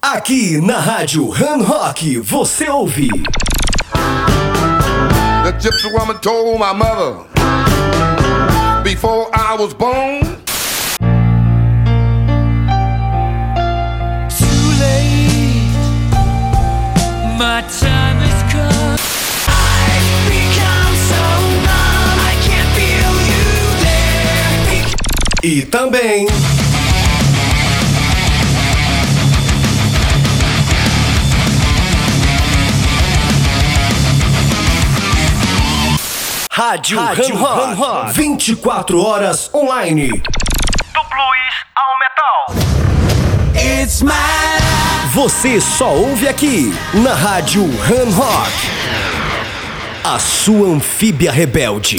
Aqui na Rádio Han Rock você ouve. The gypsy woman told my mother before I was born. Too late, my time has come. I've become so numb, I can't feel you there. E também. Rádio, Rádio Han Rock. Han Rock. 24 horas online. Do blues ao metal. It's my. Você só ouve aqui na Rádio Han Rock. A sua anfíbia rebelde.